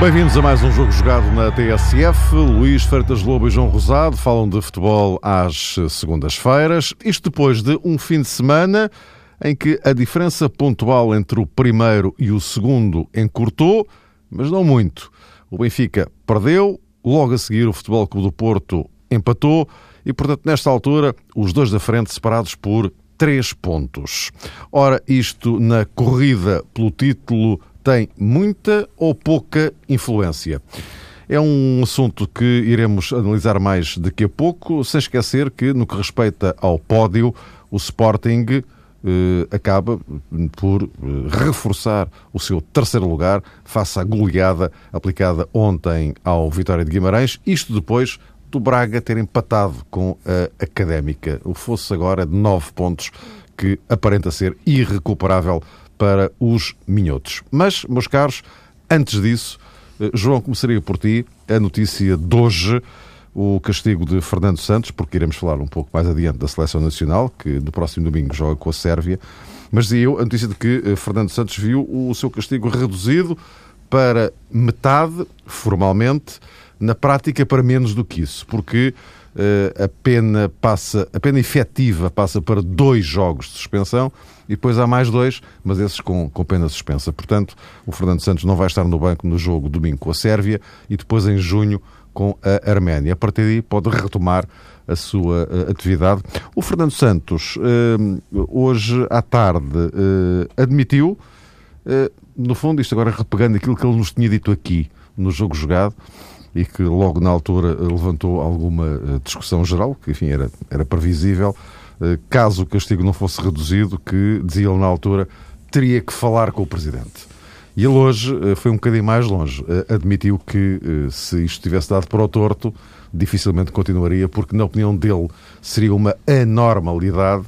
Bem-vindos a mais um jogo jogado na TSF. Luís Freitas Lobo e João Rosado falam de futebol às segundas-feiras. Isto depois de um fim de semana em que a diferença pontual entre o primeiro e o segundo encurtou, mas não muito. O Benfica perdeu, logo a seguir o Futebol Clube do Porto empatou e, portanto, nesta altura, os dois da frente separados por três pontos. Ora, isto na corrida pelo título tem muita ou pouca influência? É um assunto que iremos analisar mais daqui a pouco, sem esquecer que, no que respeita ao pódio, o Sporting acaba por eh, reforçar o seu terceiro lugar face à goleada aplicada ontem ao Vitória de Guimarães, isto depois do Braga ter empatado com a Académica. O fosse agora de nove pontos, que aparenta ser irrecuperável para os minhotos. Mas, meus caros, antes disso, eh, João, começaria por ti a notícia de hoje, o castigo de Fernando Santos, porque iremos falar um pouco mais adiante da Seleção Nacional, que no próximo domingo joga com a Sérvia. Mas dizia eu a notícia de que eh, Fernando Santos viu o seu castigo reduzido para metade, formalmente, na prática para menos do que isso, porque uh, a pena passa, a pena efetiva passa para dois jogos de suspensão e depois há mais dois, mas esses com, com pena suspensa. Portanto, o Fernando Santos não vai estar no banco no jogo domingo com a Sérvia e depois em junho com a Arménia. A partir daí pode retomar a sua uh, atividade. O Fernando Santos, uh, hoje à tarde, uh, admitiu, no fundo, isto agora repegando aquilo que ele nos tinha dito aqui no jogo jogado, e que logo na altura levantou alguma discussão geral, que enfim era, era previsível, caso o castigo não fosse reduzido, que, dizia ele na altura, teria que falar com o Presidente. E ele hoje eh, foi um bocadinho mais longe. Eh, admitiu que, se isto tivesse dado para o torto, dificilmente continuaria, porque, na opinião dele, seria uma anormalidade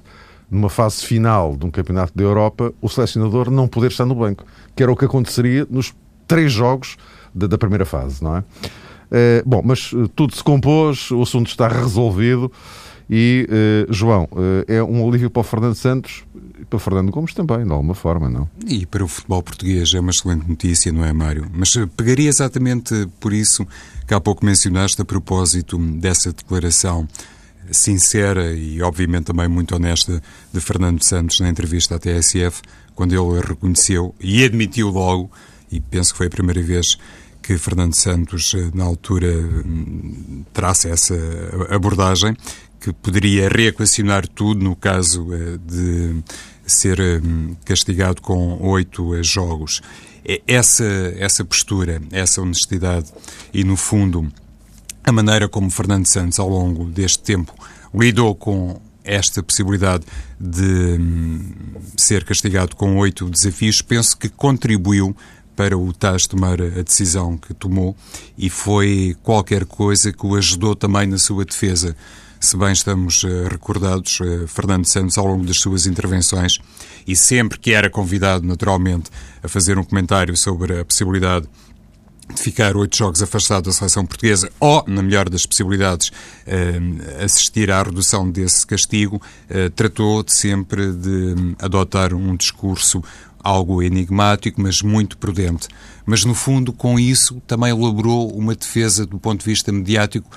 numa fase final de um campeonato da Europa, o selecionador não poder estar no banco, que era o que aconteceria nos três jogos da primeira fase, não é? bom, mas tudo se compôs, o assunto está resolvido. E, uh, João, uh, é um alívio para o Fernando Santos e para o Fernando Gomes também, de alguma forma, não? E para o futebol português é uma excelente notícia, não é, Mário? Mas eh, pegaria exatamente por isso que há pouco mencionaste a propósito dessa declaração sincera e, obviamente, também muito honesta de Fernando Santos na entrevista à TSF, quando ele reconheceu e admitiu logo, e penso que foi a primeira vez que Fernando Santos, na altura, hum, traça essa abordagem, que poderia reequacionar tudo no caso eh, de ser eh, castigado com oito eh, jogos. Essa, essa postura, essa honestidade e, no fundo, a maneira como Fernando Santos, ao longo deste tempo, lidou com esta possibilidade de hum, ser castigado com oito desafios, penso que contribuiu para o Taz tomar a decisão que tomou e foi qualquer coisa que o ajudou também na sua defesa. Se bem estamos uh, recordados, uh, Fernando Santos, ao longo das suas intervenções, e sempre que era convidado, naturalmente, a fazer um comentário sobre a possibilidade de ficar oito jogos afastado da seleção portuguesa ou, na melhor das possibilidades, uh, assistir à redução desse castigo, tratou de sempre de um, adotar um discurso algo enigmático, mas muito prudente. Mas, no fundo, com isso, também elaborou uma defesa do ponto de vista mediático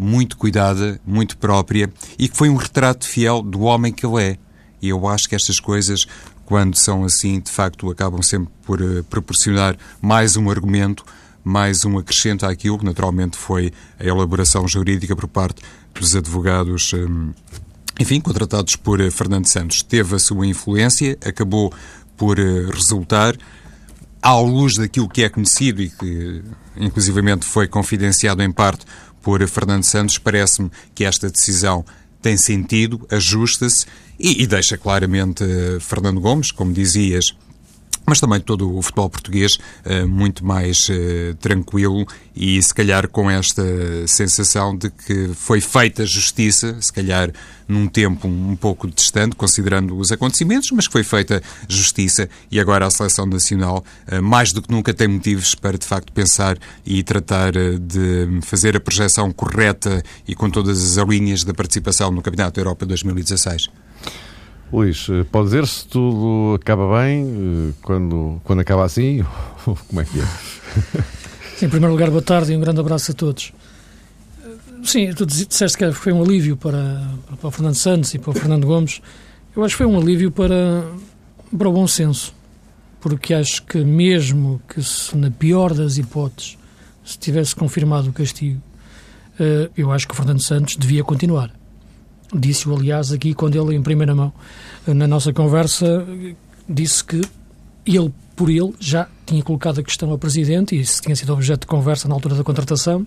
muito cuidada, muito própria e que foi um retrato fiel do homem que ele é. E eu acho que estas coisas, quando são assim, de facto, acabam sempre por uh, proporcionar mais um argumento, mais um acrescento àquilo que naturalmente foi a elaboração jurídica por parte dos advogados. Um, enfim, contratados por uh, Fernando Santos. Teve a sua influência, acabou por resultar, à luz daquilo que é conhecido e que, inclusivamente, foi confidenciado em parte por Fernando Santos, parece-me que esta decisão tem sentido, ajusta-se e, e, deixa claramente uh, Fernando Gomes, como dizias, mas também todo o futebol português uh, muito mais uh, tranquilo e se calhar com esta sensação de que foi feita justiça, se calhar num tempo um, pouco distante, considerando os acontecimentos, mas que foi feita justiça e agora a seleção nacional, uh, mais do que nunca, tem motivos para de facto pensar e tratar de fazer a projeção correta e com todas as linhas da participação no Campeonato da Europa 2016. Luís, eh, pode dizer se tudo acaba bem eh, quando, quando acaba assim? Como é que é? Sim, em primeiro lugar, boa tarde e um grande abraço a todos. Sim, tu disseste que foi um alívio para, para o Fernando Santos e para o Fernando Gomes. Eu acho que foi um alívio para, para o bom senso, porque acho que mesmo que se, na pior das hipóteses se tivesse confirmado o castigo, eh, eu acho que o Fernando Santos devia continuar. Disse-o, aliás, aqui quando ele, em primeira mão, na nossa conversa, disse que ele, por ele, já tinha colocado a questão ao Presidente, e isso tinha sido objeto de conversa na altura da contratação,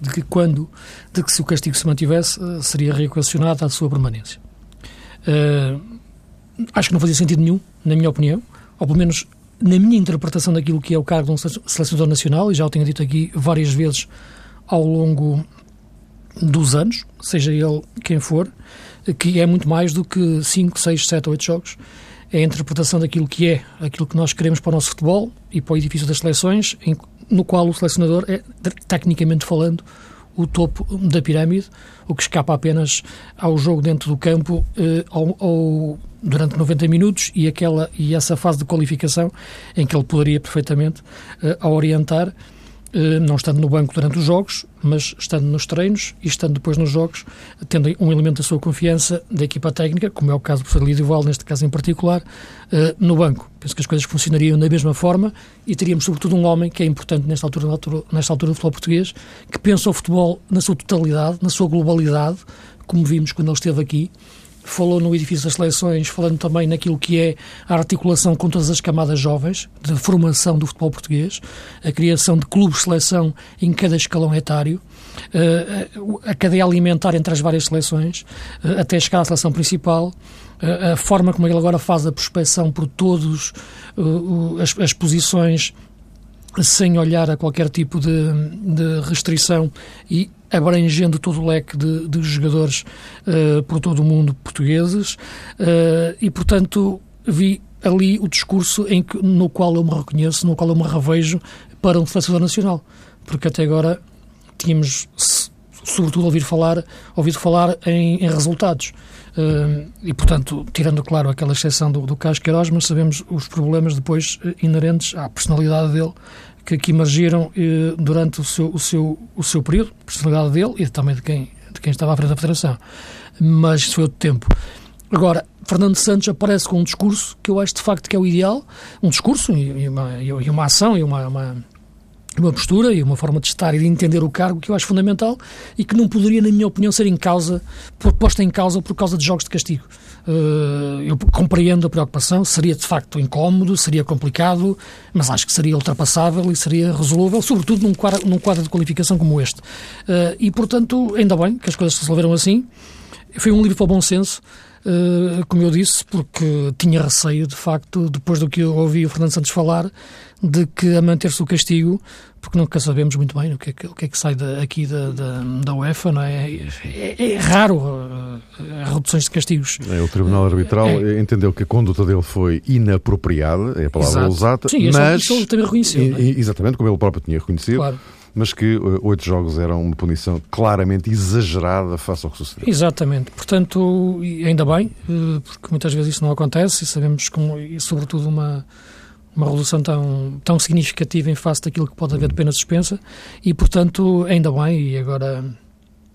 de que quando, de que se o castigo se mantivesse, eh, seria reequacionado a sua permanência. Uh, acho que não fazia sentido nenhum, na minha opinião, ou pelo menos na minha interpretação daquilo que é o cargo de um selecionador nacional, e já o tenho dito aqui várias vezes ao longo dos anos, seja ele quem for, que é muito mais do que 5, 6, 7 ou 8 jogos. É a interpretação daquilo que é, aquilo que nós queremos para o nosso futebol e para o edifício das seleções, em, no qual o selecionador é, tecnicamente falando, o topo da pirâmide, o que escapa apenas ao jogo dentro do campo eh, ao, ao, durante 90 minutos e, aquela, e essa fase de qualificação em que ele poderia perfeitamente eh, orientar não estando no banco durante os jogos, mas estando nos treinos e estando depois nos jogos, tendo um elemento da sua confiança da equipa técnica, como é o caso do professor Lídio Val, neste caso em particular, eh, no banco. Penso que as coisas funcionariam da mesma forma e teríamos, sobretudo, um homem que é importante nesta altura, nesta altura do futebol português, que pensa o futebol na sua totalidade, na sua globalidade, como vimos quando ele esteve aqui, falou no edifício das seleções, falando também naquilo que é a articulação com todas as camadas jovens, de formação do futebol português, a criação de clubes-seleção em cada escalão etário, eh, a cadeia alimentar entre as várias seleções, eh, até chegar à seleção principal, eh, a forma como ele agora faz a prospecção por todos as, as posições sem olhar a qualquer tipo de, de restrição e abrangendo todo o leque de, de jogadores uh, por todo o mundo portugueses uh, e, portanto, vi ali o discurso em que, no qual eu me reconheço, no qual eu me revejo para um selecionador nacional, porque até agora tínhamos sobretudo ouvido falar, ouvido falar em, em resultados. Uh, e, portanto, tirando, claro, aquela exceção do, do Carlos Queiroz, mas sabemos os problemas depois inerentes à personalidade dele, que, que emergiram eh, durante o seu, o, seu, o seu período, personalidade dele e também de quem, de quem estava à frente da Federação. Mas isso foi outro tempo. Agora, Fernando Santos aparece com um discurso que eu acho de facto que é o ideal, um discurso e uma, e uma ação e uma, uma, uma postura e uma forma de estar e de entender o cargo que eu acho fundamental e que não poderia, na minha opinião, ser em causa, posta em causa por causa de jogos de castigo. Uh, eu compreendo a preocupação, seria de facto incómodo, seria complicado, mas acho que seria ultrapassável e seria resolúvel, sobretudo num quadro, num quadro de qualificação como este. Uh, e, portanto, ainda bem que as coisas se resolveram assim. Foi um livro para o bom senso, como eu disse, porque tinha receio, de facto, depois do que eu ouvi o Fernando Santos falar, de que a manter-se o castigo, porque nunca sabemos muito bem o que é que, que, é que sai aqui da, da, da, UEFA, não é? É, é raro uh, reduções de castigos. É, o Tribunal Arbitral é, entendeu que a conduta dele foi inapropriada, é a palavra Exato. usada, Sim, mas... Isso ele também reconheceu, Exatamente, como ele próprio tinha reconhecido. Claro mas que uh, oito jogos eram uma punição claramente exagerada face ao que sucedeu. Exatamente. Portanto, ainda bem, uh, porque muitas vezes isso não acontece e sabemos como, e sobretudo uma uma redução tão, tão significativa em face daquilo que pode haver de pena suspensa e, portanto, ainda bem, e agora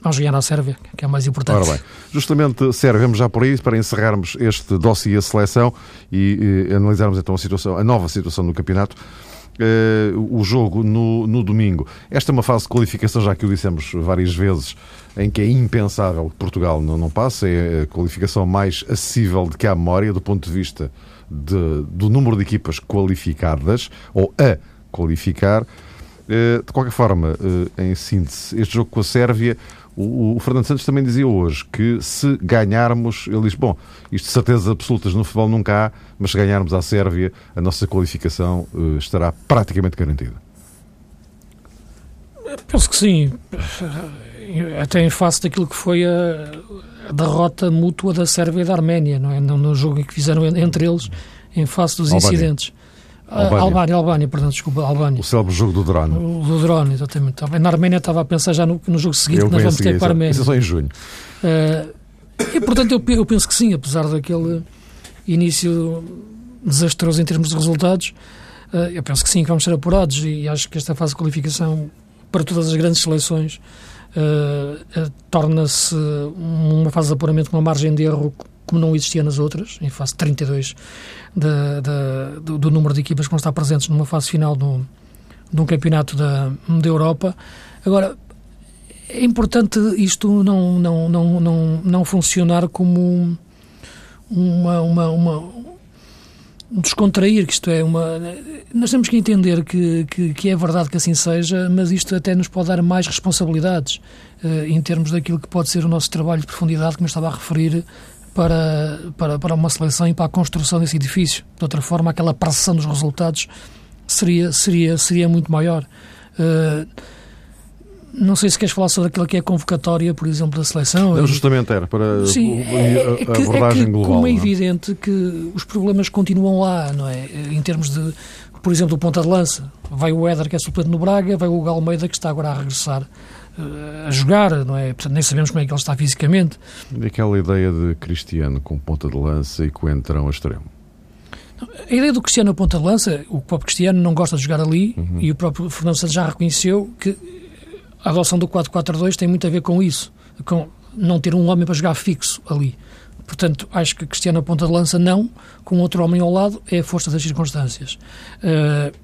vamos ganhar à Sérvia, que é o mais importante. Ora bem, justamente, Sérvia, vamos já por aí para encerrarmos este dossiê seleção e, e analisarmos então a situação, a nova situação no campeonato. Uh, o jogo no, no domingo. Esta é uma fase de qualificação, já que o dissemos várias vezes, em que é impensável que Portugal não, não passe. É a qualificação mais acessível de que há memória, do ponto de vista de, do número de equipas qualificadas, ou a qualificar. Eh, de qualquer forma, eh, em síntese, este jogo com a Sérvia, O, o, Fernando Santos também dizia hoje que se ganharmos, ele diz, bom, isto de certezas absolutas no futebol nunca há, mas se ganharmos à Sérvia, a nossa qualificação uh, estará praticamente garantida. Penso que sim. Até em face daquilo que foi a, a derrota mútua da Sérvia e da Arménia, não é? No, no jogo que fizeram entre eles, em face dos Albânia. incidentes. Albânia. Albânia, Albânia, perdão, desculpa, Albânia. O célebre jogo do drone. O do drone, exatamente. Na Arménia estava a pensar já no, no jogo seguinte eu que nós vamos ter para a Arménia. Isso é só em junho. Uh, e, portanto, eu, eu, penso que sim, apesar daquele início desastroso em termos de resultados, uh, eu penso que sim, que vamos ser apurados e acho que esta fase de qualificação para todas as grandes seleções uh, torna-se uma fase de apuramento com uma margem de erro como não existia nas outras, em fase 32 de, de, do, do, número de equipas que vão estar presentes numa fase final do, de um campeonato da, da Europa. Agora, é importante isto não, não, não, não, não funcionar como uma, uma, uma descontrair, que isto é uma. Nós temos que entender que, que, que, é verdade que assim seja, mas isto até nos pode dar mais responsabilidades uh, em termos daquilo que pode ser o nosso trabalho de profundidade, como eu estava a referir, para, para, para uma seleção e para a construção desse edifício. De outra forma, aquela pressão dos resultados seria, seria, seria muito maior. Uh, não sei se queres falar sobre aquilo que é a convocatória, por exemplo, da seleção. Não, justamente era para Sim, a, é, que, abordagem é que, global. Como é evidente que os problemas continuam lá, não é? Em termos de, por exemplo, o ponta de lança. Vai o Éder, que é suplente no Braga, vai o Galmeida, que está agora a regressar a jogar, não é? Portanto, nem sabemos como é que ele está fisicamente. E aquela ideia de Cristiano com ponta de lança e Coentrão a extremo? A ideia do Cristiano a ponta de lança, o próprio Cristiano não gosta de jogar ali uhum. e o próprio Fernando Santos já reconheceu que a adoção do 4-4-2 tem muito a ver com isso, com não ter um homem para jogar fixo ali. Portanto, acho que Cristiano a ponta de lança não, com outro homem ao lado, é a força das circunstâncias. Uh,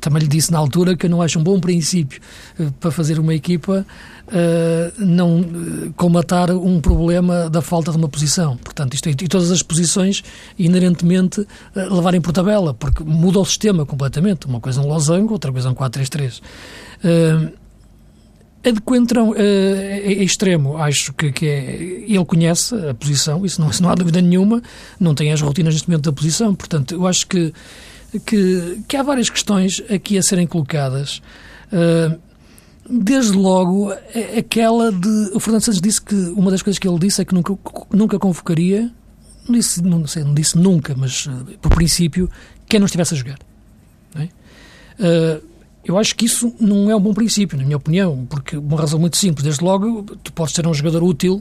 também lhe disse na altura que eu não acho um bom princípio uh, para fazer uma equipa uh, não uh, colmatar um problema da falta de uma posição. Portanto, isto, é, e todas as posições inerentemente levarem por tabela, porque muda o sistema completamente. Uma coisa é um losango, outra coisa é um 4-3-3. A de Coentrão é, é, extremo, acho que, que é, ele conhece a posição, isso não, isso não há dúvida nenhuma, não tem as rotinas neste momento da posição, portanto, eu acho que que, que há várias questões aqui a serem colocadas. Uh, desde logo, aquela de. O Fernando Santos disse que uma das coisas que ele disse é que nunca, nunca convocaria, não disse, não, sei, não disse nunca, mas uh, por princípio, quem não estivesse a jogar. É? Uh, eu acho que isso não é um bom princípio, na minha opinião, porque uma razão muito simples. Desde logo, tu podes ser um jogador útil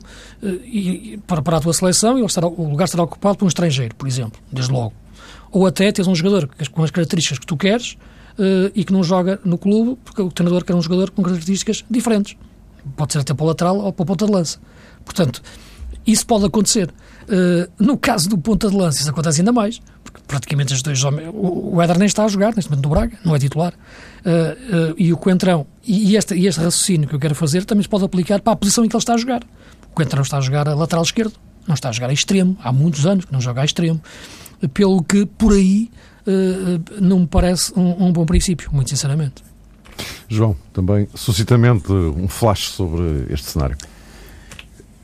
e, para, para a tua seleção e estará, o lugar será ocupado por um estrangeiro, por exemplo, desde logo ou até tens um jogador com as características que tu queres uh, e que não joga no clube porque o treinador quer um jogador com características diferentes. Pode ser até para o lateral ou para a ponta de lança. Portanto, isso pode acontecer. Uh, no caso do ponta de lança, isso acontece ainda mais, porque praticamente os dois homens. O, Éder nem está a jogar neste momento no Braga, não é titular. Uh, uh, e o Coentrão, e, e, este, e este raciocínio que eu quero fazer também se pode aplicar para a posição em que ele está a jogar. O Coentrão está a jogar a lateral esquerdo, não está a jogar a extremo, há muitos anos que não joga a extremo pelo que por aí uh, não me parece um bom princípio, muito sinceramente. João, também suscitamente um flash sobre este cenário.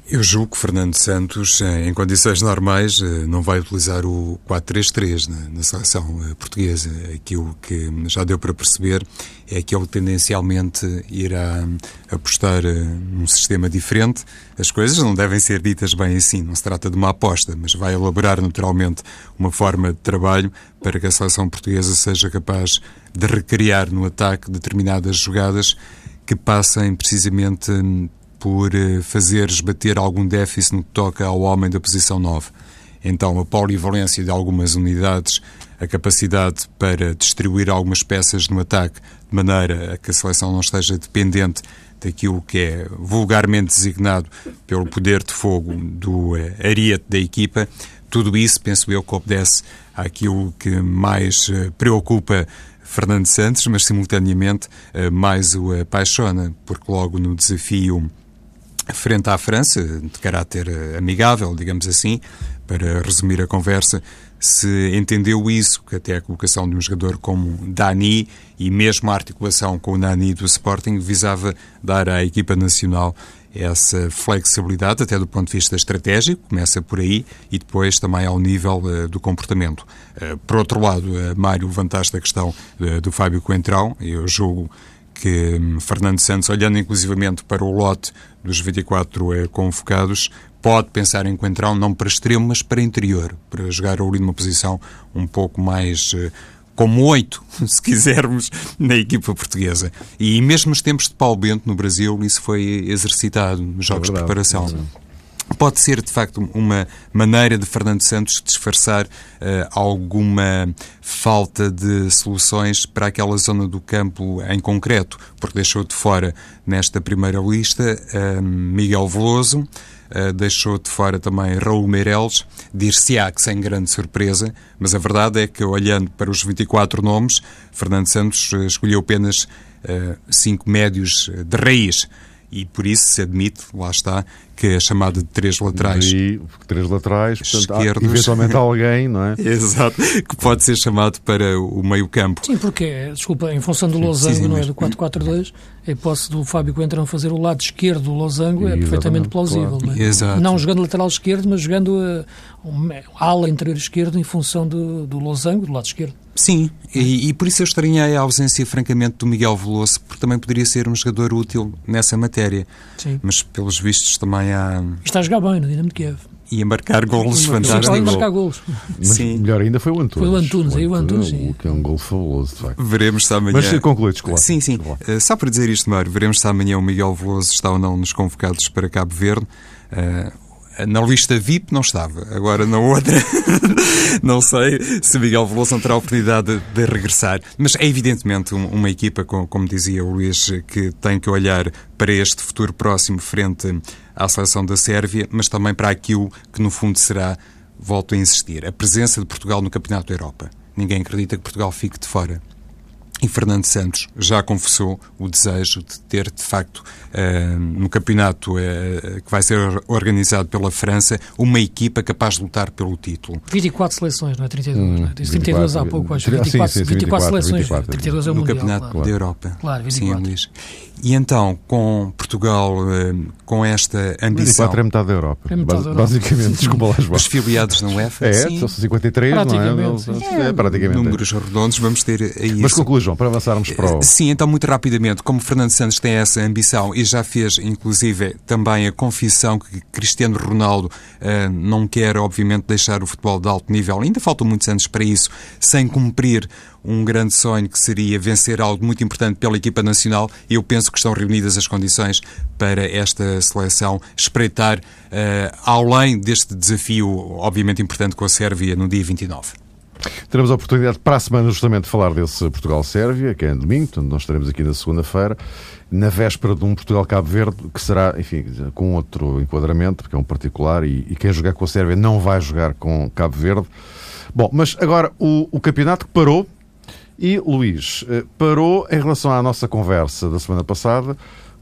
Eu julgo que Fernando Santos, em condições normais, eh, não vai utilizar o 4-3-3 na, na, seleção eh, portuguesa. Aquilo que já deu para perceber é que ele tendencialmente irá apostar eh, num sistema diferente. As coisas não devem ser ditas bem assim, não se trata de uma aposta, mas vai elaborar naturalmente uma forma de trabalho para que a seleção portuguesa seja capaz de recriar no ataque determinadas jogadas que passem precisamente por eh, fazer esbater algum déficit no que toca ao homem da posição 9. Então, a polivalência de algumas unidades, a capacidade para distribuir algumas peças no ataque, de maneira a que a seleção não esteja dependente daquilo que é vulgarmente designado pelo poder de fogo do eh, ariete da equipa, tudo isso, penso eu, que obedece àquilo que mais eh, preocupa Fernando Santos, mas simultaneamente mais o apaixona, porque logo no desafio frente à França, de caráter amigável, digamos assim, para resumir a conversa, se entendeu isso, que até a colocação de um jogador como Dani e mesmo a articulação com o Nani do Sporting visava dar à equipa nacional essa flexibilidade, até do ponto de vista estratégico, começa por aí, e depois também ao nível uh, do comportamento. Uh, por outro lado, uh, Mário levantaste a questão do Fábio Coentrão, eu julgo que um, Fernando Santos, olhando inclusivamente para o lote dos 24 convocados, pode pensar em Coentrão não para extremo, mas para interior, para jogar ali numa posição um pouco mais como oito, se quisermos, na equipa portuguesa. E mesmo nos tempos de Paulo Bento, no Brasil, isso foi exercitado nos jogos é de preparação. Pode ser, de facto, uma maneira de Fernando Santos disfarçar uh, alguma falta de soluções para aquela zona do campo em concreto, porque deixou de fora, nesta primeira lista, uh, Miguel Veloso, Uh, deixou de fora também Raul Meireles, dir-se-á que sem grande surpresa, mas a verdade é que, olhando para os 24 nomes, Fernando Santos escolheu apenas cinco médios de raiz. E por isso se admite, lá está, que é chamada de três laterais. E três laterais, portanto, esquerdos. Há, eventualmente alguém, não é? Exato, que pode ser chamado para o meio campo. Sim, porque, desculpa, em função do losango, sim, sim, não é, do 4-4-2, a hipótese do Fábio Coentrão fazer o lado esquerdo do losango é perfeitamente plausível. Claro. Não, é? Exato. não jogando lateral esquerdo, mas jogando uh, um, ala interior esquerdo em função do, do losango, do lado esquerdo. Sim, e, e, por isso eu estranhei a ausência, francamente, do Miguel Veloso, porque também poderia ser um jogador útil nessa matéria. Sim. Mas, pelos vistos, também há... Está a jogar bem no Dinamo de Kiev. E a marcar golos fantásticos. Marcar golos. Mas sim. melhor ainda foi o Antunes. Foi o Antunes, aí o Antunes, sim. O que é um gol fabuloso, de facto. Veremos se amanhã... Mas conclui, desculpa. Sim, sim. Uh, só para dizer isto, Mário, veremos se amanhã o Miguel Veloso está ou não nos convocados para Cabo Verde. Uh, na lista VIP não estava, agora na outra não sei se Miguel Veloso não terá a oportunidade de, de regressar. Mas é evidentemente uma equipa, como dizia o Luís, que tem que olhar para este futuro próximo frente à seleção da Sérvia, mas também para aquilo que no fundo será, volto a insistir, a presença de Portugal no Campeonato da Europa. Ninguém acredita que Portugal fique de fora. E Fernando Santos já confessou o desejo de ter, de facto, uh, no campeonato uh, que vai ser organizado pela França, uma equipa capaz de lutar pelo título. 24 seleções, não é? 32. Hum, 32 24, há pouco, acho. 24, sim, sim, 24, 24 seleções. 24, 32 é o No mundial, campeonato claro. da Europa. Claro, 24. Sim, Luís. E então, com Portugal, com esta ambição... 24 é metade da Europa. É metade da Europa. Basicamente, desculpa lá, Os filiados não UEFA, É, sim. são 53, praticamente, não é? é? praticamente. Números redondos, vamos ter aí Mas conclui, João, para avançarmos para o... Sim, então, muito rapidamente, como Fernando Santos tem essa ambição e já fez, inclusive, também a confissão que Cristiano Ronaldo uh, não quer, obviamente, deixar o futebol de alto nível, ainda faltam muitos anos para isso, sem cumprir um grande sonho que seria vencer algo muito importante pela equipa nacional. Eu penso que estão reunidas as condições para esta seleção espreitar uh, além deste desafio, obviamente importante, com a Sérvia no dia 29. Teremos a oportunidade para a semana justamente de falar desse Portugal-Sérvia, que é em domingo, portanto nós estaremos aqui na segunda-feira, na véspera de um Portugal-Cabo Verde, que será, enfim, com outro enquadramento, porque é um particular, e, e quem jogar com a Sérvia não vai jogar com Cabo Verde. Bom, mas agora o, o campeonato parou, e, Luís, parou em relação à nossa conversa da semana passada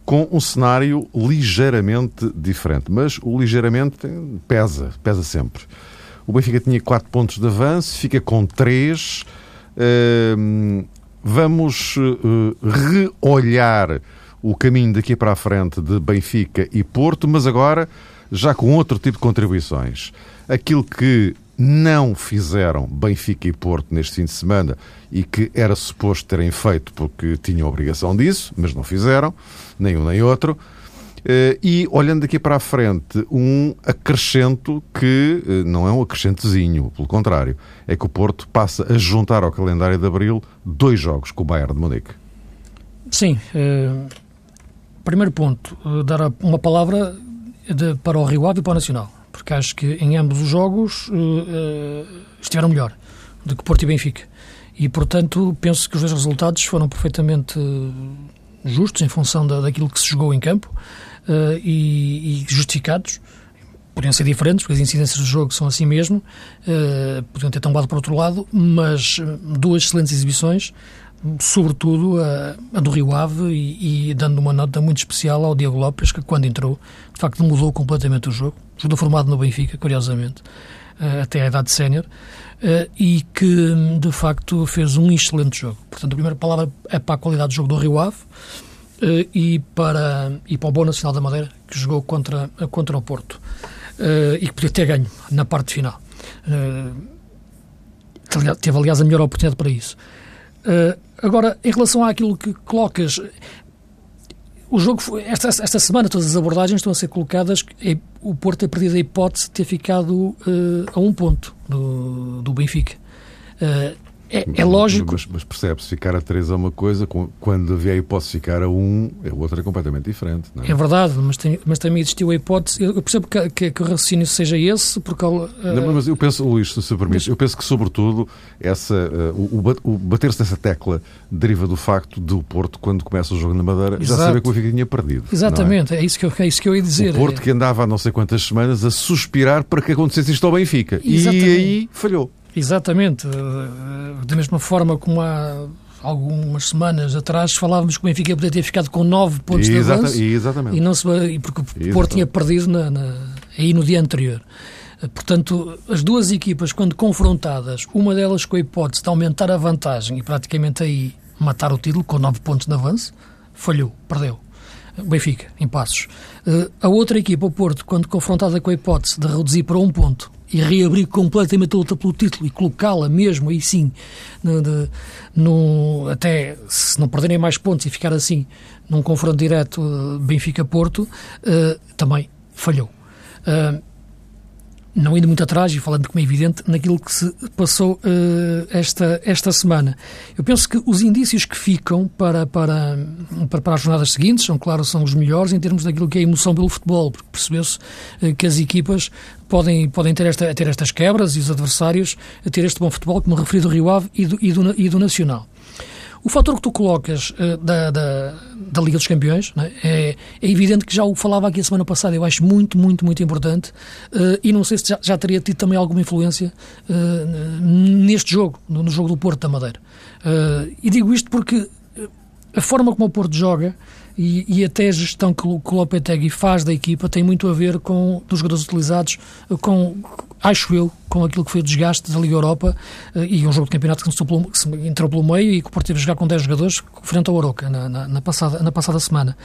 com um cenário ligeiramente diferente. Mas o ligeiramente pesa, pesa sempre. O Benfica tinha 4 pontos de avanço, fica com 3. Vamos reolhar o caminho daqui para a frente de Benfica e Porto, mas agora já com outro tipo de contribuições. Aquilo que não fizeram Benfica e Porto neste fim de semana e que era suposto terem feito porque tinham obrigação disso, mas não fizeram, nem um nem outro. E olhando daqui para a frente, um acrescento que não é um acrescentezinho, pelo contrário, é que o Porto passa a juntar ao calendário de abril dois jogos com o Bayern de Munique. Sim. Uh, primeiro ponto, dar uma palavra de, para o Rio Ave e para o Nacional porque acho que em ambos os jogos uh, uh, estiveram melhor do que Porto e Benfica. E, portanto, penso que os dois resultados foram perfeitamente justos em função da, daquilo que se jogou em campo uh, e, e, justificados. Podiam ser diferentes, porque as incidências do jogo são assim mesmo, podiam ter tombado para outro lado, mas duas excelentes exibições, sobretudo a, a, do Rio Ave e, e, dando uma nota muito especial ao Diego Lopes, que quando entrou, de facto mudou completamente o jogo. Jogador formado no Benfica, curiosamente, até a idade sénior, e que de facto fez um excelente jogo. Portanto, a primeira palavra é para a qualidade do jogo do Rio Ave. uh, e, para, e para o Boa Nacional da Madeira, que jogou contra, contra o Porto e que podia ter ganho na parte final. teve, aliás, a melhor oportunidade para isso. Agora, em relação àquilo que colocas, o jogo foi, esta, esta semana todas as abordagens estão a ser colocadas o Porto ter perdido a hipótese de ter ficado uh, a um ponto do, do Benfica. Uh, é, é, lógico. Mas, mas percebe-se, ficar a 3 é uma coisa, quando havia a hipótese de ficar a 1, um, a outra é completamente diferente. É? é? verdade, mas, tem, mas também existiu a hipótese. Eu percebo que, que, que o raciocínio seja esse, porque. Uh, não, mas eu penso, Luís, se permite, eu penso que, sobretudo, essa, uh, o, o bater-se nessa tecla deriva do facto do Porto, quando começa o jogo na Madeira, Exato. já saber que o Benfica tinha perdido. É? Exatamente, é? é? isso que eu, é isso que eu ia dizer. O Porto que andava há não sei quantas semanas a suspirar para que acontecesse isto ao Benfica. Exatamente. E aí falhou. Exatamente. Eh, da mesma forma como há algumas semanas atrás falávamos que o Benfica poderia ter ficado com 9 pontos de avanço. Exatamente. E não se, porque o Porto tinha perdido na, na, aí no dia anterior. Eh, portanto, as duas equipas, quando confrontadas, uma delas com a hipótese de aumentar a vantagem e praticamente aí matar o título com 9 pontos de avanço, falhou, perdeu. O Benfica, em passos. Eh, a outra equipa, o Porto, quando confrontada com a hipótese de reduzir para um ponto e reabrir completamente a luta pelo título e colocá-la mesmo aí sim, no, de, no, até se não perderem mais pontos e ficar assim num confronto direto uh, Benfica-Porto, uh, também falhou. Uh, não indo muito atrás e falando como é evidente naquilo que se passou uh, esta, esta semana. Eu penso que os indícios que ficam para, para, para, para, as jornadas seguintes são, claro, são os melhores em termos daquilo que é a emoção pelo futebol, porque percebeu-se uh, que as equipas podem, podem ter, esta, ter estas quebras e os adversários a ter este bom futebol, como referi do Rio Ave e do, e do, e do Nacional. O fator que tu colocas uh, da, da, da, Liga dos Campeões né, é, é, evidente que já o falava aqui a semana passada, eu acho muito, muito, muito importante uh, e não sei se já, já, teria tido também alguma influência uh, neste jogo, no, no, jogo do Porto da Madeira. e digo isto porque a forma como o Porto joga e, e até a gestão que o, que o Lopetegui faz da equipa tem muito a ver com dos jogadores utilizados, com, acho eu, com aquilo que foi o desgaste da Liga Europa eh, e um jogo de campeonato que, pelo, que entrou pelo meio e que o Porto teve jogar com 10 jogadores frente ao Aroca na, na, na, passada, na passada semana.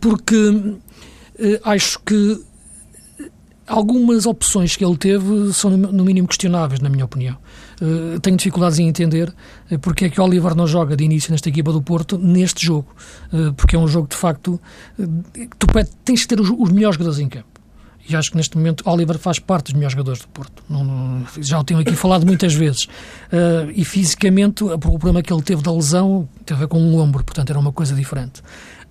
Porque eh, acho que algumas opções que ele teve são no mínimo questionáveis, na minha opinião. Uh, tenho dificuldades em entender porque é que Oliver não joga de início nesta equipa do Porto neste jogo, porque é um jogo de facto tu tens de ter os, os, melhores jogadores em campo. E acho que neste momento Oliver faz parte dos melhores jogadores do Porto. Não, não, já o tenho aqui falado muitas vezes. e fisicamente, o problema que ele teve da lesão teve a ver com um ombro, portanto era uma coisa diferente.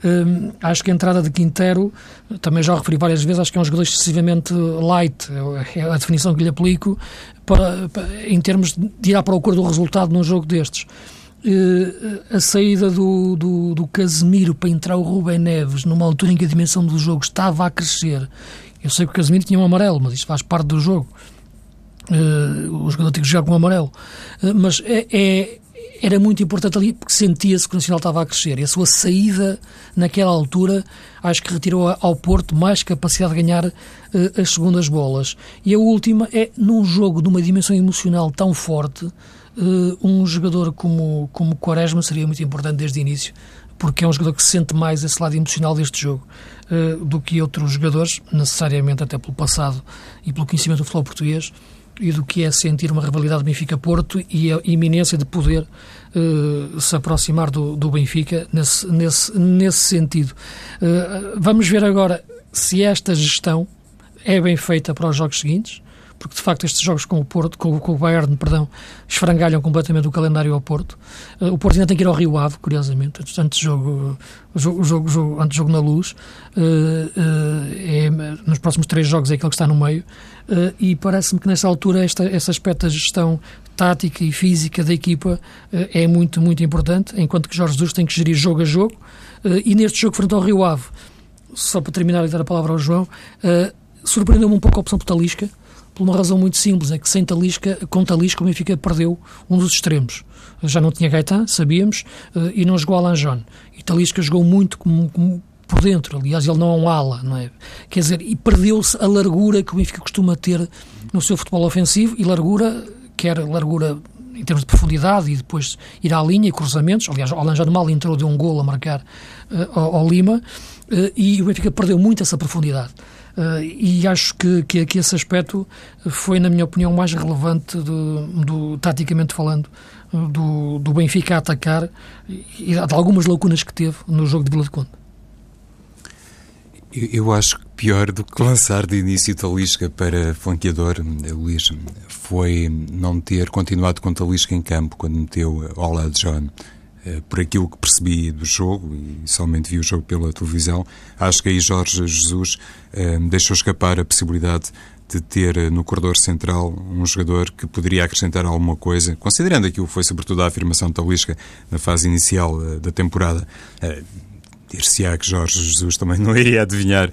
Hum, acho que a entrada de Quintero, também já referi várias vezes, acho que é um jogador excessivamente light, é a definição que lhe aplico, para, para, em termos de ir à procura do resultado num jogo destes. Uh, a saída do, do, do, Casemiro para entrar o Rubem Neves numa altura em que a dimensão do jogo estava a crescer. Eu sei que o Casemiro tinha um amarelo, mas isto faz parte do jogo. Uh, o jogador tem que jogar com um amarelo. Uh, mas é, é, era muito importante ali porque sentia-se que o Nacional estava a crescer e a sua saída naquela altura acho que retirou ao Porto mais capacidade de ganhar uh, as segundas bolas. E a última é num jogo de uma dimensão emocional tão forte, um jogador como, como Quaresma seria muito importante desde o início, porque é um jogador que sente mais esse lado emocional deste jogo uh, do que outros jogadores, necessariamente até pelo passado e pelo conhecimento do futebol português e do que é sentir uma rivalidade Benfica-Porto e a iminência de poder uh, se aproximar do, do Benfica nesse, nesse, nesse sentido. Uh, vamos ver agora se esta gestão é bem feita para os jogos seguintes, porque de facto estes jogos com o Porto, com, com o Bayern, perdão, esfrangalham completamente o calendário ao Porto. Uh, o Porto ainda tem que ir ao Rio Ave, curiosamente, antes do jogo, jogo, jogo, jogo, jogo na luz. Uh, uh, é, nos próximos três jogos é aquele que está no meio. e parece-me que nessa altura esta, esse aspecto da gestão tática e física da equipa é muito, muito importante, enquanto que Jorge Jesus tem que gerir jogo a jogo. e neste jogo frente ao Rio Ave, só para terminar e dar a palavra ao João, surpreendeu-me um pouco a opção por Talisca, por uma razão muito simples, é que sem Talisca, com Talisca o Benfica perdeu um dos extremos. Já não tinha Gaetan, sabíamos, eh, e não jogou Alan John. E Talisca jogou muito como, por dentro, aliás, ele não é um ala, não é? Quer dizer, e perdeu-se a largura que o Benfica costuma ter no seu futebol ofensivo, e largura, quer largura em termos de profundidade e depois ir à linha e cruzamentos. Aliás, o Alan já mal entrou, deu um gol a marcar uh, ao, ao, Lima uh, e o Benfica perdeu muito essa profundidade. Uh, e acho que, que, que, esse aspecto foi, na minha opinião, mais relevante, do, do taticamente falando, do, do Benfica a atacar e de algumas lacunas que teve no jogo de Vila de Conde. Eu acho que pior do que lançar de início Talisca para flanqueador, Luís, foi não ter continuado com Talisca em campo quando meteu Ola John. Eh, por aquilo que percebi do jogo, e somente vi o jogo pela televisão, acho que aí Jorge Jesus eh, deixou escapar a possibilidade de ter eh, no corredor central um jogador que poderia acrescentar alguma coisa, considerando aquilo que foi sobretudo a afirmação de Talisca na fase inicial da temporada. Dir-se-á que Jorge Jesus também não iria adivinhar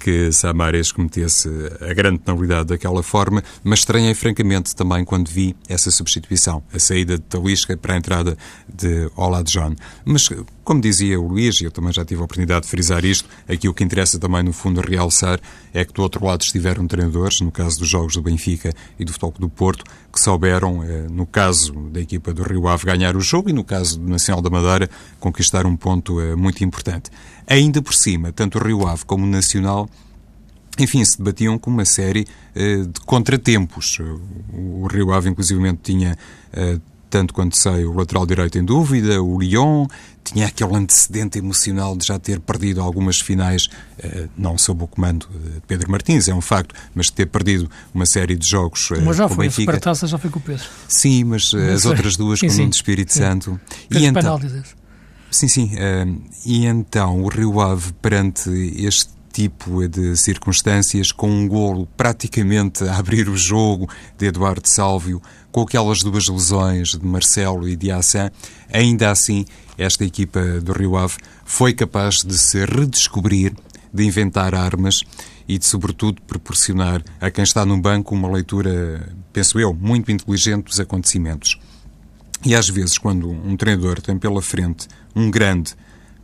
que Samares cometesse a grande penalidade daquela forma, mas estranhei francamente também quando vi essa substituição, a saída de Talisca para a entrada de Olad John. Mas, como dizia o Luís, e eu também já tive a oportunidade de frisar isto, aqui o que interessa também no fundo realçar é que do outro lado estiveram treinadores, no caso dos jogos do Benfica e do Futebol do Porto, que souberam, eh, no caso da equipa do Rio Ave, ganhar o jogo e no caso do Nacional da Madeira, conquistar um ponto eh, muito importante. Ainda por cima, tanto o Rio Ave como o Nacional enfim, se debatiam com uma série uh, de contratempos. O, Rio Ave, inclusive, tinha, uh, tanto quanto sei, o lateral direito em dúvida, o Lyon, tinha aquele antecedente emocional de já ter perdido algumas finais, uh, não sob o comando de Pedro Martins, é um facto, mas de ter perdido uma série de jogos mas já foi, Benfica. a já foi com o Pedro. Sim, mas as outras duas sim, com o Espírito sim. Santo. e então, penaltis, Sim, sim. Uh, e então o Rio Ave, perante este tipo de circunstâncias, com um golo praticamente a abrir o jogo de Eduardo Sálvio, com aquelas duas lesões de Marcelo e de Assan, ainda assim esta equipa do Rio Ave foi capaz de se redescobrir, de inventar armas e de, sobretudo, proporcionar a quem está no banco uma leitura, penso eu, muito inteligente dos acontecimentos. E às vezes, quando um treinador tem pela frente um grande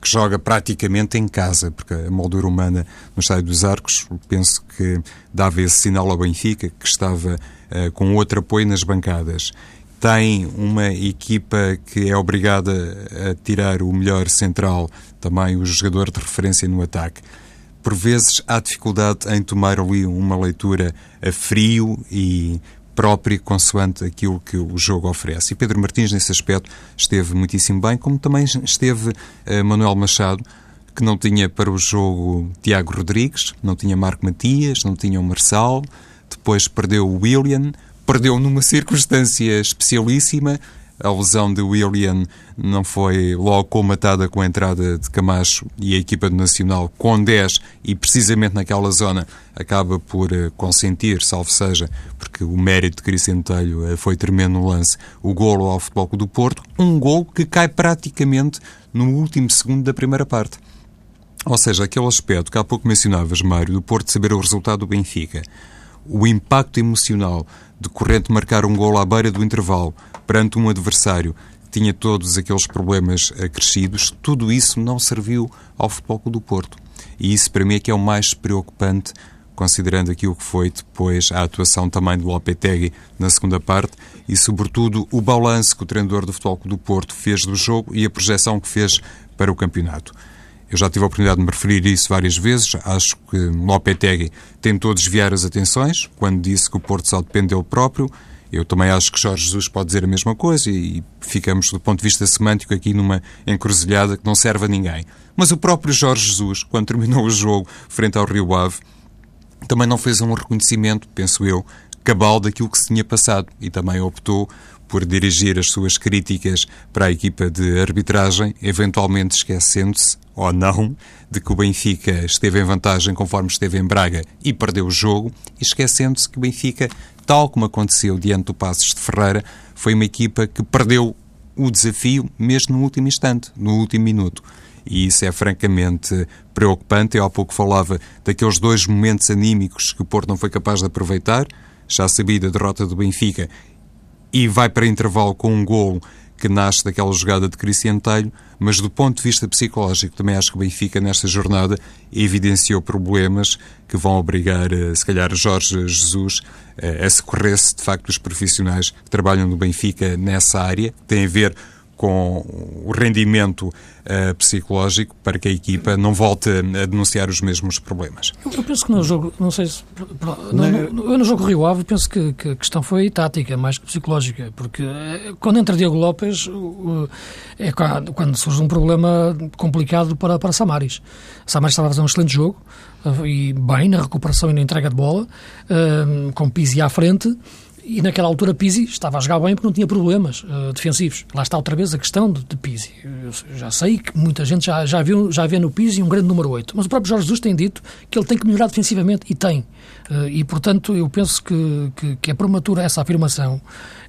que joga praticamente em casa, porque a moldura humana no Estádio dos Arcos, penso que dava esse sinal ao Benfica, que estava uh, com outro apoio nas bancadas. Tem uma equipa que é obrigada a tirar o melhor central, também o jogador de referência no ataque. Por vezes há dificuldade em tomar ali uma leitura a frio e próprio consoante aquilo que o jogo oferece. E Pedro Martins, nesse aspecto, esteve muitíssimo bem, como também esteve uh, Manuel Machado, que não tinha para o jogo Tiago Rodrigues, não tinha Marco Matias, não tinha o Marçal, depois perdeu o William, perdeu numa circunstância especialíssima, a lesão de William não foi logo comatada com a entrada de Camacho e a equipa do Nacional com 10 e precisamente naquela zona acaba por eh, consentir, salvo seja, porque o mérito de Cricentelho eh, foi tremendo no lance, o golo ao Futebol do Porto, um gol que cai praticamente no último segundo da primeira parte. Ou seja, aquele aspecto que há pouco mencionavas, Mário, do Porto saber o resultado do Benfica, o impacto emocional de Corrente marcar um gol à beira do intervalo, perante um adversário que tinha todos aqueles problemas acrescidos, tudo isso não serviu ao Futebol Clube do Porto. E isso para mim é que é o mais preocupante, considerando aquilo que foi depois a atuação também do Lopetegui na segunda parte e, sobretudo, o balanço que o treinador do Futebol Clube do Porto fez do jogo e a projeção que fez para o campeonato. Eu já tive a oportunidade de me referir a isso várias vezes. Acho que Lopetegui tentou desviar as atenções quando disse que o Porto só depende dele próprio eu também acho que Jorge Jesus pode dizer a mesma coisa e ficamos, do ponto de vista semântico, aqui numa encruzilhada que não serve a ninguém. Mas o próprio Jorge Jesus, quando terminou o jogo frente ao Rio Ave, também não fez um reconhecimento, penso eu, cabal daquilo que se tinha passado e também optou por dirigir as suas críticas para a equipa de arbitragem, eventualmente esquecendo-se, ou não, de que o Benfica esteve em vantagem conforme esteve em Braga e perdeu o jogo, e esquecendo-se que o Benfica tal como aconteceu diante do Passos de Ferreira, foi uma equipa que perdeu o desafio mesmo no último instante, no último minuto. E isso é francamente preocupante. Eu há pouco falava daqueles dois momentos anímicos que o Porto não foi capaz de aproveitar, já sabia da derrota do Benfica, e vai para intervalo com um golo que nasce daquela jogada de Cristiano Telho, mas do ponto de vista psicológico também acho que o Benfica nesta jornada evidenciou problemas que vão obrigar, eh, se calhar, Jorge Jesus eh, a socorrer-se de facto os profissionais que trabalham no Benfica nessa área, que tem a ver com o rendimento uh, psicológico para que a equipa não volte a denunciar os mesmos problemas. Eu, eu penso que no jogo, não sei se. No, no, eu no jogo Rio Ave penso que, que, a questão foi tática, mais que psicológica, porque eh, quando entra Diego Lopes é quando surge um problema complicado para, para Samaris. Samaris estava a fazer um excelente jogo eh, e bem na recuperação e na entrega de bola, com Pizzi à frente e naquela altura Pizzi estava a jogar bem porque não tinha problemas uh, defensivos. Lá está outra vez a questão de, de Pizzi. Eu já sei que muita gente já, já, viu, já vê no Pizzi um grande número 8, mas o próprio Jorge Jesus tem dito que ele tem que melhorar defensivamente e tem. Uh, e, portanto, eu penso que, que, que é prematura essa afirmação.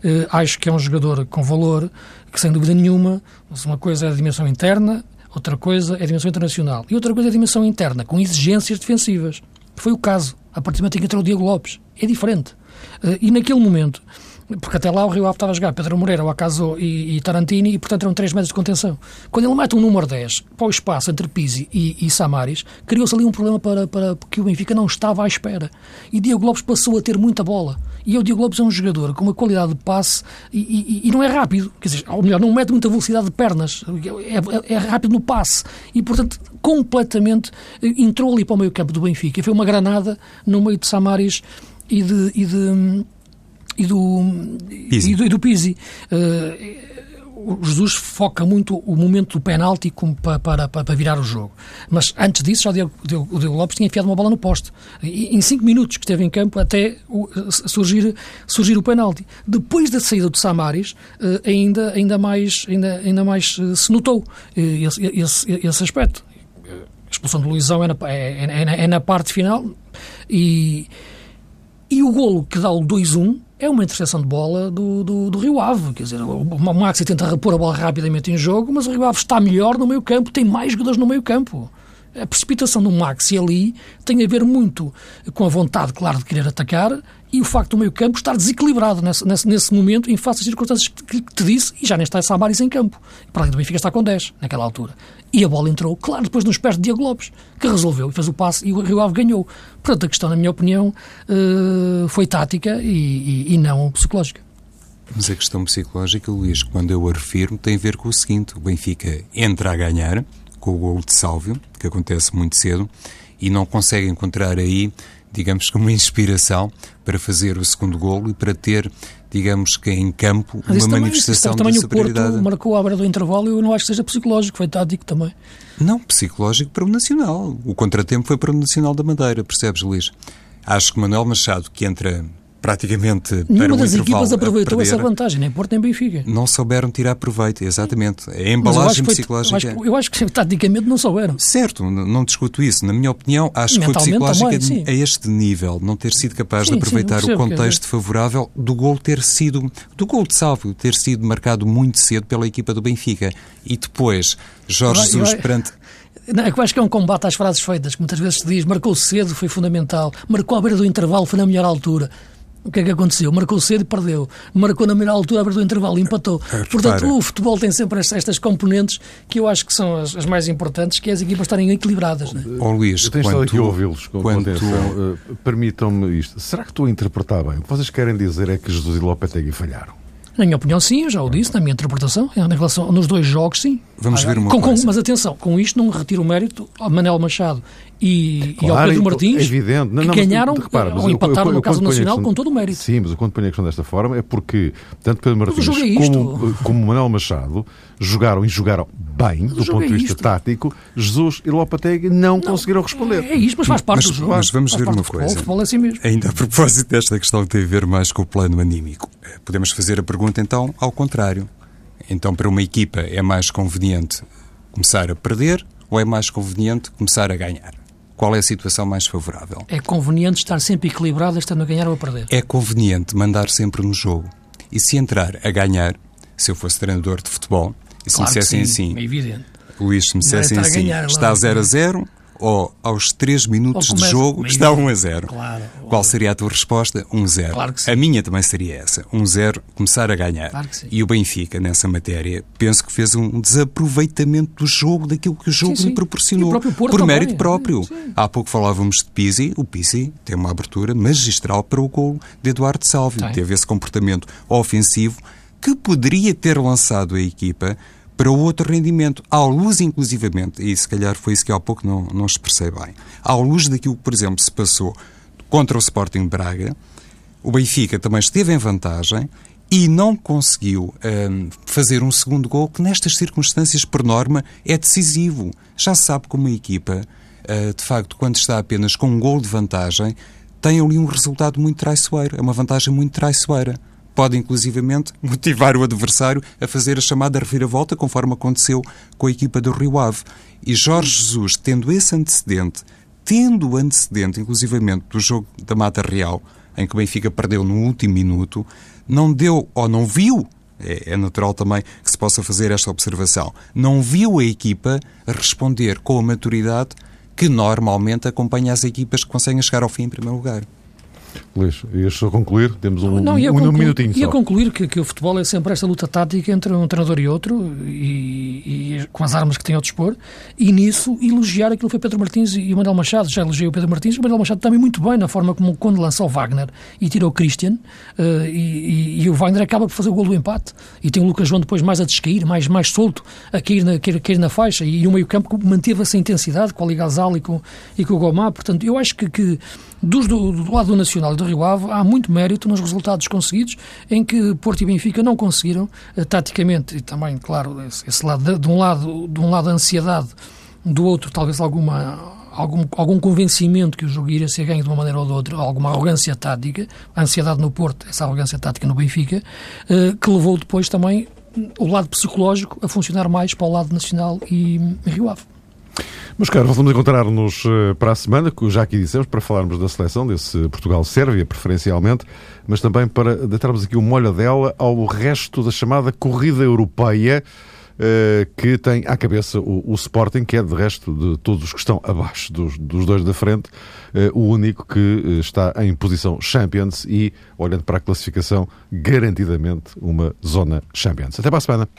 Uh, acho que é um jogador com valor, que sem dúvida nenhuma, mas uma coisa é a dimensão interna, outra coisa é a dimensão internacional e outra coisa é a dimensão interna, com exigências defensivas. Foi o caso, a partir do momento em que entrou o Diego Lopes. É diferente. Eh, e naquele momento, porque até lá o Rio Ave estava a jogar Pedro Moreira, o Acaso e, e, Tarantini, e portanto eram 3 metros de contenção. Quando ele mete um número 10 para o espaço entre Pizzi e, e Samaris, criou-se ali um problema para, para que o Benfica não estava à espera. E Diego Lopes passou a ter muita bola. E o Diego Lopes é um jogador com uma qualidade de passe e, e, e, não é rápido, quer dizer, ou melhor, não mete muita velocidade de pernas, é, é, é rápido no passe e, portanto, completamente eh, entrou ali para o meio campo do Benfica. Foi uma granada no meio de Samaris e, de, e, de, e do Pizzi. E do, e do Pizzi. Uh, Jesus foca muito o momento do penalti para, para, para, virar o jogo. Mas antes disso, já o Diego, o Diego Lopes tinha enfiado uma bola no poste. E, em cinco minutos que esteve em campo até o, surgir, surgir o penalti. Depois da saída do Samaris, uh, ainda, ainda, mais, ainda, ainda mais uh, se notou esse, esse, esse aspecto. A expulsão de Luizão é na, é, é, é na parte final e e o golo que dá o 2-1 é uma interseção de bola do, do, do, Rio Ave. Quer dizer, o Maxi tenta repor a bola rapidamente em jogo, mas o Rio Ave está melhor no meio campo, tem mais jogadores no meio campo. A precipitação do Maxi ali tem a ver muito com a vontade, claro, de querer atacar e o facto do meio campo estar desequilibrado nesse, nesse, nesse momento, em face às circunstâncias que, que te disse, e já nem está Samaris em campo. Para além do Benfica está com 10 naquela altura. E a bola entrou, claro, depois nos pés de Diego Lopes, que resolveu e fez o passe e o Rio Ave ganhou. Portanto, a questão, na minha opinião, uh, foi tática e, e, e não psicológica. Mas a questão psicológica, Luís, quando eu a refiro, tem a ver com o seguinte: o Benfica entra a ganhar com o gol de Sálvio, que acontece muito cedo, e não consegue encontrar aí, digamos que uma inspiração para fazer o segundo golo e para ter digamos que em campo, Mas uma manifestação também, de superioridade. O Porto marcou a hora do intervalo e eu não acho que seja psicológico, foi tático também. Não, psicológico para o Nacional. O contratempo foi para o Nacional da Madeira, percebes, Luís? Acho que Manuel Machado, que entra praticamente Nenhuma das equipas aproveitou perder, essa vantagem, nem Porto nem Benfica. Não souberam tirar proveito, exatamente. A embalagem psicológica. Eu, acho, eu acho que taticamente não souberam. Certo, não discuto isso. Na minha opinião, acho que foi psicológica também, a este nível, não ter sido capaz sim, de aproveitar sim, o contexto é. favorável do gol ter sido, do gol de salvo ter sido marcado muito cedo pela equipa do Benfica. E depois, Jorge vai, Jesus vai. perante. Não, eu acho que é um combate às frases feitas, que muitas vezes se diz marcou cedo, foi fundamental, marcou à beira do intervalo, foi na melhor altura. O que é que aconteceu? Marcou cedo e perdeu. Marcou na melhor altura, abriu o intervalo e empatou. É, Portanto, o futebol tem sempre estas componentes que eu acho que são as, as mais importantes, que é as equipas estarem equilibradas. Né? Oh, Luís, aqui a ouvi-los com quanto... atenção. Uh, Permitam-me isto. Será que estou a interpretar bem? O que vocês querem dizer é que Jesus e Lopetegui falharam? Na minha opinião, sim, eu já o disse, na minha interpretação, em relação nos dois jogos, sim. Vamos ver uma com, coisa. Com, mas atenção, com isto não retiro o mérito ao Manel Machado e, claro, e ao Pedro Martins, é evidente. Não, que não, ganharam repara, ou empataram no caso nacional com todo o mérito. Sim, mas eu quando ponho a questão desta forma é porque tanto Pedro Martins é como, como Manuel Machado jogaram e jogaram bem, do ponto de vista isto. tático, Jesus e Lopetegui não, não, conseguiram responder. É isto, mas faz parte mas, do jogo. Mas vamos faz ver uma coisa. O futebol é assim mesmo. Ainda a propósito desta questão que tem a ver mais com o plano anímico, eh, podemos fazer a pergunta então ao contrário. Então, para uma equipa é mais conveniente começar a perder ou é mais conveniente começar a ganhar? Qual é a situação mais favorável? É conveniente estar sempre equilibrado, estando a ganhar ou a perder. É conveniente mandar sempre no jogo. E se entrar a ganhar, se eu fosse treinador de futebol, e se claro me dissessem sim, assim, é evidente. Luís, se me dissessem assim, ganhar, está 0 a 0 ou aos 3 minutos de jogo está 1 a 0? Claro. Qual seria a tua resposta? 1 a 0. Claro. A minha também seria essa. 1 a 0, começar a ganhar. Claro. E o Benfica, nessa matéria, penso que fez um desaproveitamento do jogo, daquilo que o jogo Sim, sim. lhe proporcionou. Por também. mérito próprio. Sim. Há pouco falávamos de Pizzi. O Pizzi tem uma abertura magistral para o gol de Eduardo Salvio. Teve esse comportamento ofensivo que poderia ter lançado a equipa para outro rendimento, à luz inclusivamente, e se calhar foi isso que há pouco não, não expressei bem, à luz daquilo que, por exemplo, se passou contra o Sporting de Braga, o Benfica também esteve em vantagem e não conseguiu hum, fazer um segundo gol que nestas circunstâncias, por norma, é decisivo. Já se sabe como a equipa, uh, de facto, quando está apenas com um gol de vantagem, tem ali um resultado muito traiçoeiro, é uma vantagem muito traiçoeira pode inclusivamente motivar o adversário a fazer a chamada reviravolta, conforme aconteceu com a equipa do Rio Ave. E Jorge Jesus, tendo esse antecedente, tendo o antecedente, inclusivamente, do jogo da Mata Real, em que o Benfica perdeu no último minuto, não deu ou não viu, é, é natural também que se possa fazer esta observação, não viu a equipa responder com a maturidade que normalmente acompanha as equipas que conseguem chegar ao fim em primeiro lugar. Luís, ias só concluir? Temos um, Não, ia um, um concluir, minutinho ia só. concluir que, que o futebol é sempre esta luta tática entre um treinador e outro, e, e com as armas que tem ao dispor, e nisso elogiar aquilo que foi Pedro Martins e o Manuel Machado. Já elogiei o Pedro Martins, e o Manuel Machado também muito bem na forma como quando lançou o Wagner e tirou o Christian, eh, e, e- e o Wagner acaba por fazer o gol do empate, e tem o Lucas João depois mais a descair, mais, mais solto, a cair na, cair, cair na faixa, e o meio campo manteve essa intensidade com o Ligazal e com, e com o Gomá. Portanto, eu acho que, que dos, do, do lado do Nacional e do Rio Ave há muito mérito nos resultados conseguidos, em que Porto e Benfica não conseguiram, eh, taticamente, e também, claro, esse, esse lado, de, um lado, de um lado a ansiedade, do outro talvez alguma algum, algum convencimento que o jogo iria ser ganho de uma maneira ou de outra, alguma arrogância tática, a ansiedade no Porto, essa arrogância tática no Benfica, eh, que levou depois também o lado psicológico a funcionar mais para o lado nacional e Rio Ave. Mas, caros, vamos encontrar-nos eh, para a semana, já aqui dissemos, para falarmos da seleção, desse Portugal-Sérvia, preferencialmente, mas também para deitarmos aqui uma olhadela ao resto da chamada corrida europeia, eh, que tem à cabeça o, Sporting, que é, de resto, de todos os que estão abaixo dos, dos dois da frente, eh, o único que está em posição Champions e, olhando para a classificação, garantidamente uma zona Champions. Até para a semana.